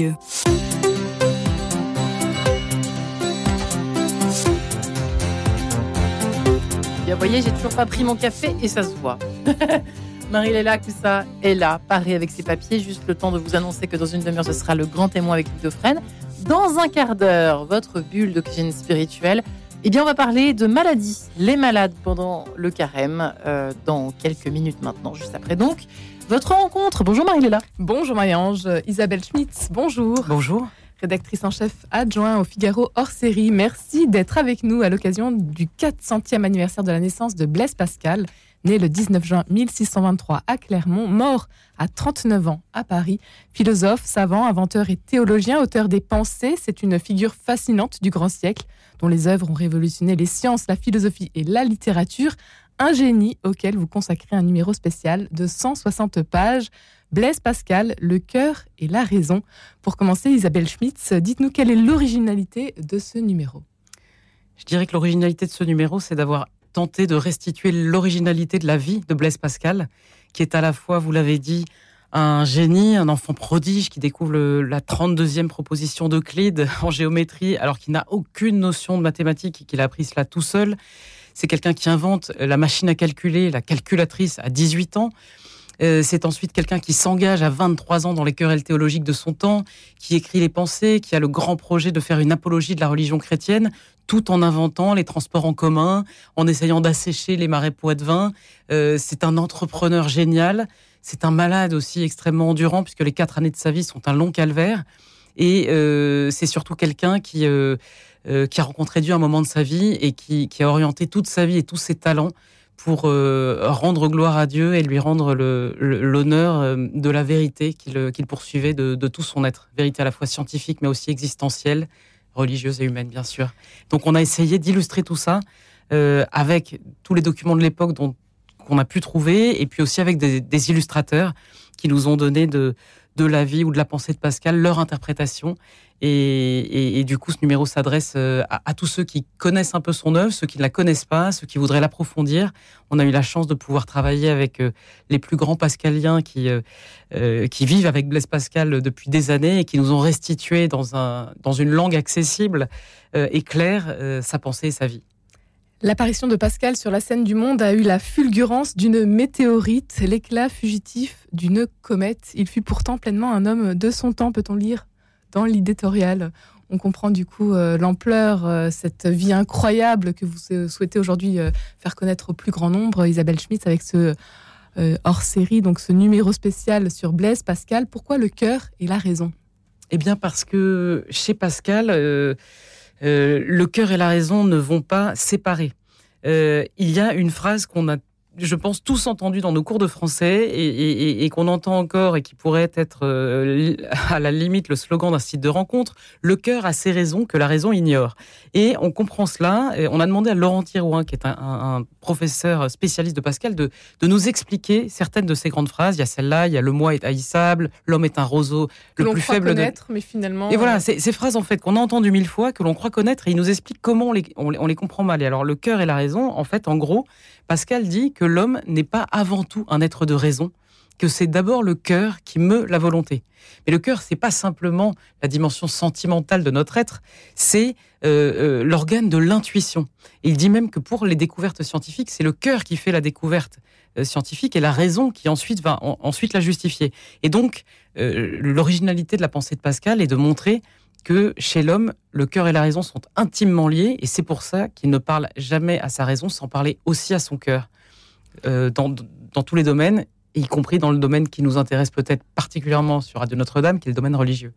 Vous voyez, j'ai toujours pas pris mon café et ça se voit. Marie-Léla ça est là, parée avec ses papiers. Juste le temps de vous annoncer que dans une demi-heure, ce sera le grand témoin avec Fresne. Dans un quart d'heure, votre bulle d'oxygène spirituel. Eh bien, on va parler de maladies. Les malades pendant le carême, euh, dans quelques minutes maintenant, juste après donc. Votre rencontre. Bonjour Marie-Léla. Bonjour Marie-Ange. Isabelle Schmitz, bonjour. Bonjour rédactrice en chef adjoint au Figaro hors série. Merci d'être avec nous à l'occasion du 400e anniversaire de la naissance de Blaise Pascal, né le 19 juin 1623 à Clermont, mort à 39 ans à Paris. Philosophe, savant, inventeur et théologien, auteur des Pensées, c'est une figure fascinante du grand siècle, dont les œuvres ont révolutionné les sciences, la philosophie et la littérature. Un génie auquel vous consacrez un numéro spécial de 160 pages. Blaise Pascal, le cœur et la raison. Pour commencer, Isabelle Schmitz, dites-nous quelle est l'originalité de ce numéro. Je dirais que l'originalité de ce numéro, c'est d'avoir tenté de restituer l'originalité de la vie de Blaise Pascal, qui est à la fois, vous l'avez dit, un génie, un enfant prodige qui découvre la 32e proposition d'Euclide en géométrie alors qu'il n'a aucune notion de mathématiques et qu'il a appris cela tout seul. C'est quelqu'un qui invente la machine à calculer, la calculatrice à 18 ans. Euh, c'est ensuite quelqu'un qui s'engage à 23 ans dans les querelles théologiques de son temps, qui écrit les pensées, qui a le grand projet de faire une apologie de la religion chrétienne, tout en inventant les transports en commun, en essayant d'assécher les marais poitevins. Euh, c'est un entrepreneur génial. C'est un malade aussi extrêmement endurant, puisque les quatre années de sa vie sont un long calvaire. Et euh, c'est surtout quelqu'un qui, qui a rencontré Dieu à un moment de sa vie et qui, qui a orienté toute sa vie et tous ses talents pour euh, rendre gloire à Dieu et lui rendre l'honneur euh, de la vérité qu'il poursuivait de, tout son être. Vérité à la fois scientifique, mais aussi existentielle, religieuse et humaine, bien sûr. Donc on a essayé d'illustrer tout ça euh, avec tous les documents de l'époque qu'on a pu trouver, et puis aussi avec des, illustrateurs qui nous ont donné de, de la vie ou de la pensée de Pascal leur interprétation. Et, du coup, ce numéro s'adresse euh, à, tous ceux qui connaissent un peu son œuvre, ceux qui ne la connaissent pas, ceux qui voudraient l'approfondir. On a eu la chance de pouvoir travailler avec euh, les plus grands pascaliens qui, euh, qui vivent avec Blaise Pascal depuis des années et qui nous ont restitué dans, un, dans une langue accessible et claire sa pensée et sa vie. L'apparition de Pascal sur la scène du monde a eu la fulgurance d'une météorite, l'éclat fugitif d'une comète. Il fut pourtant pleinement un homme de son temps, peut-on lire dans l'éditorial. On comprend du coup euh, l'ampleur, euh, cette vie incroyable que vous euh, souhaitez aujourd'hui faire connaître au plus grand nombre, Isabelle Schmitz, avec ce hors série, donc ce numéro spécial sur Blaise Pascal. Pourquoi le cœur et la raison? Eh bien, parce que chez Pascal, le cœur et la raison ne vont pas séparer. il y a une phrase qu'on a je pense, tous entendus dans nos cours de français et, qu'on entend encore et qui pourrait être euh, à la limite le slogan d'un site de rencontre, le cœur a ses raisons que la raison ignore. Et on comprend cela. Et on a demandé à Laurent Thirouin, qui est un, professeur spécialiste de Pascal, de, de, nous expliquer certaines de ces grandes phrases. Il y a celle-là, il y a le moi est haïssable, l'homme est un roseau, le plus faible connaître, mais finalement. Et voilà, euh, ces, ces phrases en fait qu'on a entendues mille fois, que l'on croit connaître, et il nous explique comment on les, on les comprend mal. Et alors le cœur et la raison, en fait, en gros, Pascal dit que l'homme n'est pas avant tout un être de raison, que c'est d'abord le cœur qui meut la volonté. Mais le cœur, c'est pas simplement la dimension sentimentale de notre être, c'est euh, euh, l'organe de l'intuition. il dit même que pour les découvertes scientifiques, c'est le cœur qui fait la découverte euh, scientifique et la raison qui ensuite va ensuite la justifier. Et donc, l'originalité de la pensée de Pascal est de montrer que chez l'homme, le cœur et la raison sont intimement liés, et c'est pour ça qu'il ne parle jamais à sa raison sans parler aussi à son cœur, euh, dans, tous les domaines, y compris dans le domaine qui nous intéresse peut-être particulièrement sur Radio Notre-Dame, qui est le domaine religieux.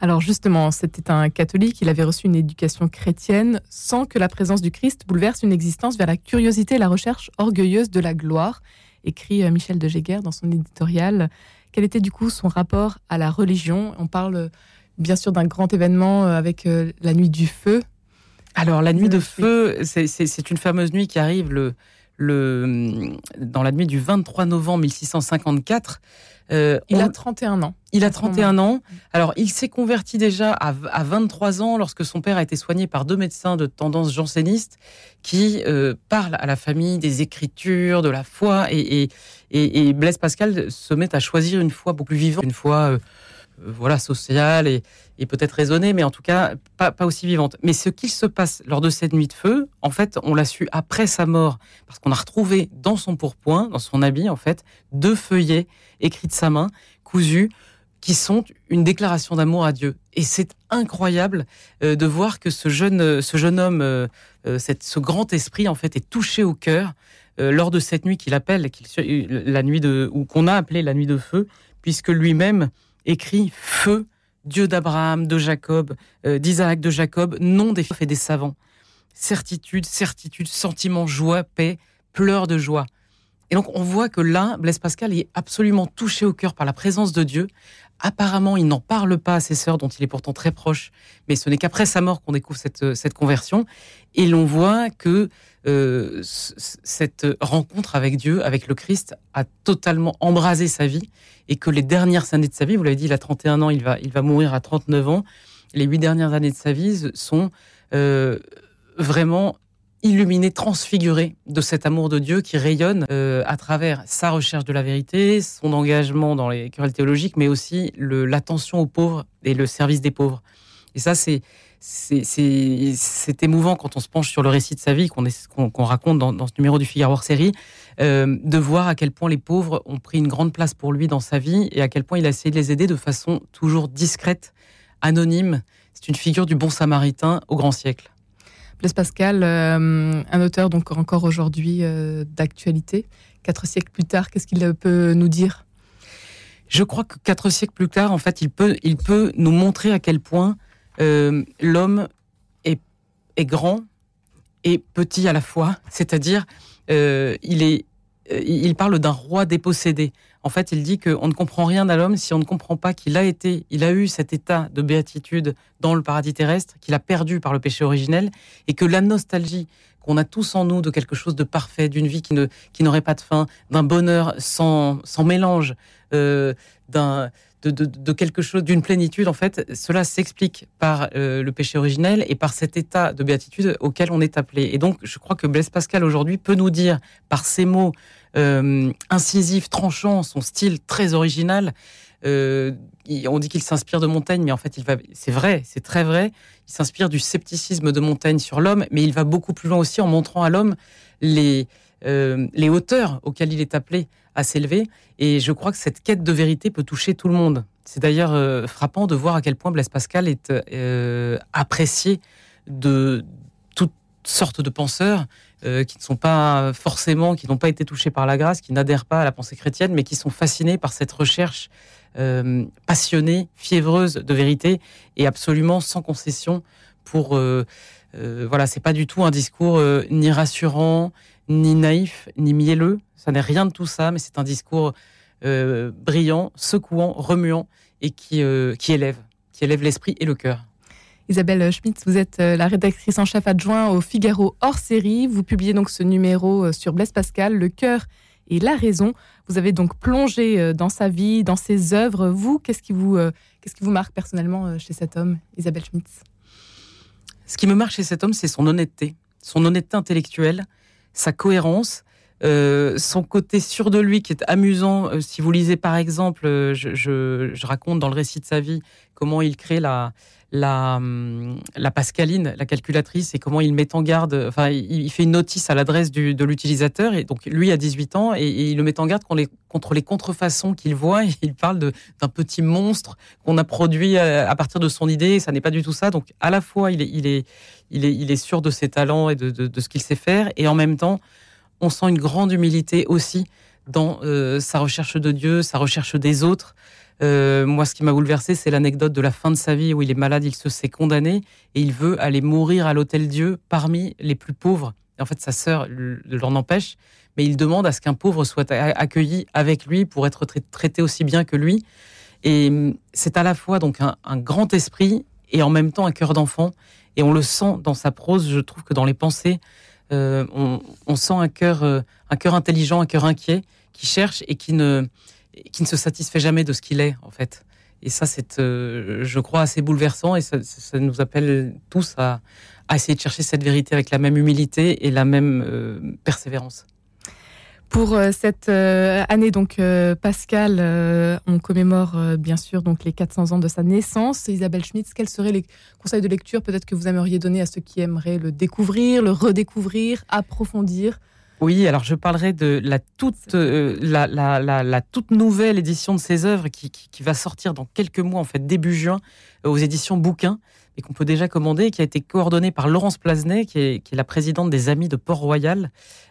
Alors justement, c'était un catholique, il avait reçu une éducation chrétienne sans que la présence du Christ bouleverse une existence vers la curiosité et la recherche orgueilleuse de la gloire, écrit euh, Michel de Jéguer dans son éditorial. Quel était du coup son rapport à la religion? On parle bien sûr d'un grand événement euh, avec euh, la nuit du feu. Alors la nuit de feu, c'est une fameuse nuit qui arrive le, le, dans la nuit du 23 novembre 1654. Euh, il a 31 ans. Il a 31 ans. Alors, il s'est converti déjà à, 23 ans lorsque son père a été soigné par deux médecins de tendance janséniste qui parlent à la famille des écritures, de la foi. Et, et, et, Blaise Pascal se met à choisir une foi beaucoup plus vivante, une foi voilà, sociale et, peut-être raisonnée, mais en tout cas pas, aussi vivante. Mais ce qu'il se passe lors de cette nuit de feu, en fait, on l'a su après sa mort, parce qu'on a retrouvé dans son pourpoint, dans son habit, en fait, deux feuillets écrits de sa main, cousus, qui sont une déclaration d'amour à Dieu. Et c'est incroyable euh, de voir que ce jeune, ce jeune homme, euh, cette, ce grand esprit, en fait, est touché au cœur lors de cette nuit qu'il appelle, la nuit de, ou qu'on a appelée la nuit de feu, puisque lui-même écrit feu, Dieu d'Abraham, de Jacob, euh, d'Isaac, de Jacob, nom des et des savants. Certitude, certitude, sentiment, joie, paix, pleurs de joie. Et donc on voit que là, Blaise Pascal est absolument touché au cœur par la présence de Dieu. Apparemment, il n'en parle pas à ses sœurs, dont il est pourtant très proche, mais ce n'est qu'après sa mort qu'on découvre cette, cette conversion. Et l'on voit que euh, cette rencontre avec Dieu, avec le Christ, a totalement embrasé sa vie. Et que les dernières années de sa vie, vous l'avez dit, il a 31 ans, il va, il va mourir à 39 ans, les huit dernières années de sa vie sont euh, vraiment illuminées, transfigurées de cet amour de Dieu qui rayonne euh, à travers sa recherche de la vérité, son engagement dans les querelles théologiques, mais aussi l'attention aux pauvres et le service des pauvres. Et ça, c'est c'est émouvant quand on se penche sur le récit de sa vie qu'on raconte dans, ce numéro du Figaro série, euh, de voir à quel point les pauvres ont pris une grande place pour lui dans sa vie et à quel point il a essayé de les aider de façon toujours discrète, anonyme. C'est une figure du bon samaritain au grand siècle. Blaise Pascal, euh, un auteur donc encore aujourd'hui euh, d'actualité. Quatre siècles plus tard, qu'est-ce qu'il peut nous dire? Je crois que quatre siècles plus tard, en fait, il peut, il peut nous montrer à quel point euh, l'homme est, grand et petit à la fois, c'est-à-dire il est il parle d'un roi dépossédé. En fait, il dit qu'on ne comprend rien à l'homme si on ne comprend pas qu'il a été, il a eu cet état de béatitude dans le paradis terrestre, qu'il a perdu par le péché originel, et que la nostalgie qu'on a tous en nous de quelque chose de parfait, d'une vie qui ne qui n'aurait pas de fin, d'un bonheur sans, sans mélange, d'un de, quelque chose, d'une plénitude, en fait, cela s'explique par euh, le péché originel et par cet état de béatitude auquel on est appelé. Et donc, je crois que Blaise Pascal aujourd'hui peut nous dire, par ses mots euh, incisifs, tranchants, son style très original, euh, on dit qu'il s'inspire de Montaigne, mais en fait, il va, c'est vrai, c'est très vrai. Il s'inspire du scepticisme de Montaigne sur l'homme, mais il va beaucoup plus loin aussi en montrant à l'homme les, les hauteurs auxquelles il est appelé à s'élever. Et je crois que cette quête de vérité peut toucher tout le monde. C'est d'ailleurs euh, frappant de voir à quel point Blaise Pascal est euh, apprécié de sortes de penseurs euh, qui ne sont pas forcément, qui n'ont pas été touchés par la grâce, qui n'adhèrent pas à la pensée chrétienne, mais qui sont fascinés par cette recherche passionnée, fiévreuse de vérité et absolument sans concession pour voilà, c'est pas du tout un discours ni rassurant, ni naïf, ni mielleux. Ça n'est rien de tout ça, mais c'est un discours euh, brillant, secouant, remuant et qui, euh, qui élève, qui élève l'esprit et le cœur. Isabelle Schmitz, vous êtes euh, la rédactrice en chef adjoint au Figaro hors série. Vous publiez donc ce numéro sur Blaise Pascal, Le cœur et la raison. Vous avez donc plongé dans sa vie, dans ses œuvres. Vous, qu'est-ce qui vous, qu'est-ce qui vous marque personnellement chez cet homme, Isabelle Schmitz? Ce qui me marque chez cet homme, c'est son honnêteté, son honnêteté intellectuelle, sa cohérence, euh, son côté sûr de lui qui est amusant. Euh, si vous lisez par exemple, euh, je, raconte dans le récit de sa vie comment il crée la, la, hum, la Pascaline, la calculatrice, et comment il met en garde, enfin, il, fait une notice à l'adresse de l'utilisateur, et donc lui a 18 ans, et, il le met en garde contre les, contre les contrefaçons qu'il voit, et il parle d'un petit monstre qu'on a produit à, partir de son idée, ça n'est pas du tout ça. Donc à la fois, il est, il est, il est, il est sûr de ses talents et de, de ce qu'il sait faire, et en même temps, on sent une grande humilité aussi dans euh, sa recherche de Dieu, sa recherche des autres. Euh, moi, ce qui m'a bouleversé, c'est l'anecdote de la fin de sa vie où il est malade, il se sait condamné et il veut aller mourir à l'hôtel Dieu parmi les plus pauvres. en fait, sa sœur l'en empêche, mais il demande à ce qu'un pauvre soit accueilli avec lui pour être traité aussi bien que lui. Et hum, c'est à la fois donc un grand esprit et en même temps un cœur d'enfant. Et on le sent dans sa prose. Je trouve que dans les pensées, euh, on, sent un cœur, euh, un cœur intelligent, un cœur inquiet, qui cherche et qui ne, qui ne se satisfait jamais de ce qu'il est, en fait. Et ça, c'est, euh, je crois, assez bouleversant et ça, nous appelle tous à, essayer de chercher cette vérité avec la même humilité et la même persévérance. Pour euh, cette euh, année, donc Pascal, on commémore bien sûr donc les 400 ans de sa naissance. Isabelle Schmitz, quels seraient les conseils de lecture peut-être que vous aimeriez donner à ceux qui aimeraient le découvrir, le redécouvrir, approfondir? Oui, alors je parlerai de la toute, la, la, toute nouvelle édition de ses œuvres qui, qui, va sortir dans quelques mois, en fait, début juin, aux éditions Bouquins qu'on peut déjà commander, qui a été coordonné par Laurence Plasnet, qui est, la présidente des Amis de Port-Royal,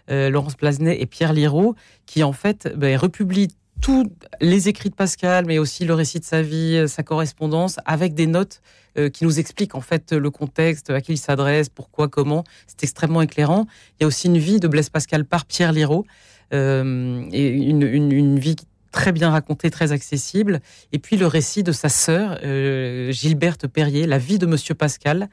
euh, Laurence Plasnet et Pierre Liraud, qui en fait bah, republie tous les écrits de Pascal, mais aussi le récit de sa vie, euh, sa correspondance, avec des notes euh, qui nous expliquent en fait le contexte, à qui il s'adresse, pourquoi, comment. C'est extrêmement éclairant. Il y a aussi une vie de Blaise Pascal par Pierre Liraud, et une, une, une, vie très bien raconté, très accessible. Et puis le récit de sa sœur, euh, Gilberte Perrier, La vie de Monsieur Pascal,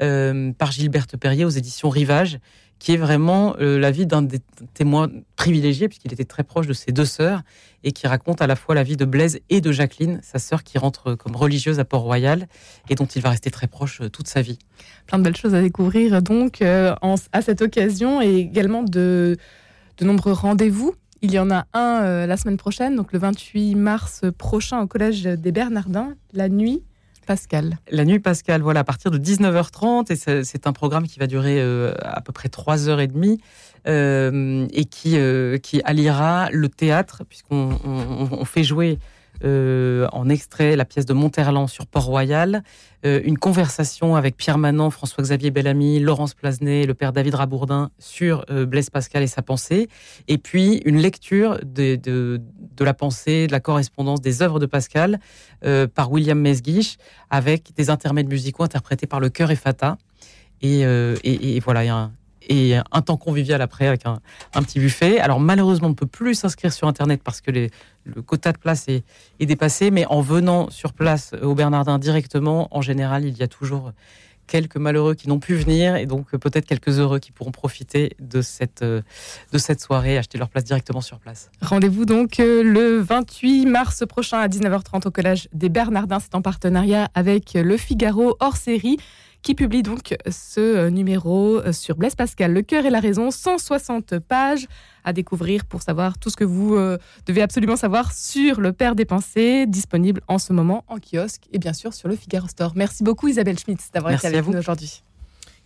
euh, par Gilberte Perrier aux éditions Rivage, qui est vraiment euh, la vie d'un des témoins privilégiés, puisqu'il était très proche de ses deux sœurs, et qui raconte à la fois la vie de Blaise et de Jacqueline, sa sœur qui rentre comme religieuse à Port-Royal, et dont il va rester très proche toute sa vie. Plein de belles choses à découvrir donc à cette occasion, et également de, de nombreux rendez-vous il y en a un euh, la semaine prochaine, donc le 28 mars prochain au Collège des Bernardins, la nuit Pascal. La nuit Pascal, voilà, à partir de 19h30, et c'est un programme qui va durer euh, à peu près 3h30 euh, et qui, qui alliera le théâtre, puisqu'on fait jouer euh, en extrait la pièce de Monterland sur Port-Royal, euh, une conversation avec Pierre Manant, François-Xavier Bellamy, Laurence Plasnet, le père David Rabourdin sur euh, Blaise Pascal et sa pensée, et puis une lecture de, la pensée, de la correspondance des œuvres de Pascal par William Mesguich, avec des intermèdes musicaux interprétés par le chœur et Fata. Et, voilà, un, et un temps convivial après avec un, petit buffet. Alors malheureusement, on ne peut plus s'inscrire sur Internet parce que le quota de place est, dépassé, mais en venant sur place au Bernardin directement, en général, il y a toujours quelques malheureux qui n'ont pu venir et donc peut-être quelques heureux qui pourront profiter de cette, de cette soirée, acheter leur place directement sur place. Rendez-vous donc euh, le 28 mars prochain à 19h30 au Collège des Bernardins. C'est en partenariat avec Le Figaro hors série qui publie donc ce euh, numéro euh, sur Blaise Pascal, Le cœur et la raison, 160 pages à découvrir pour savoir tout ce que vous euh, devez absolument savoir sur le Père des Pensées, disponible en ce moment en kiosque et bien sûr sur le Figaro Store. Merci beaucoup Isabelle Schmitz d'avoir été avec nous aujourd'hui.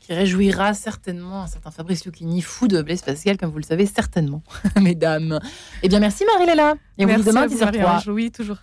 Qui réjouira certainement un certain Fabrice Lucchini, fou de Blaise Pascal, comme vous le savez certainement, mesdames. Eh bien merci Marie-Léla. Et merci vous demain à 10h03. Oui, toujours.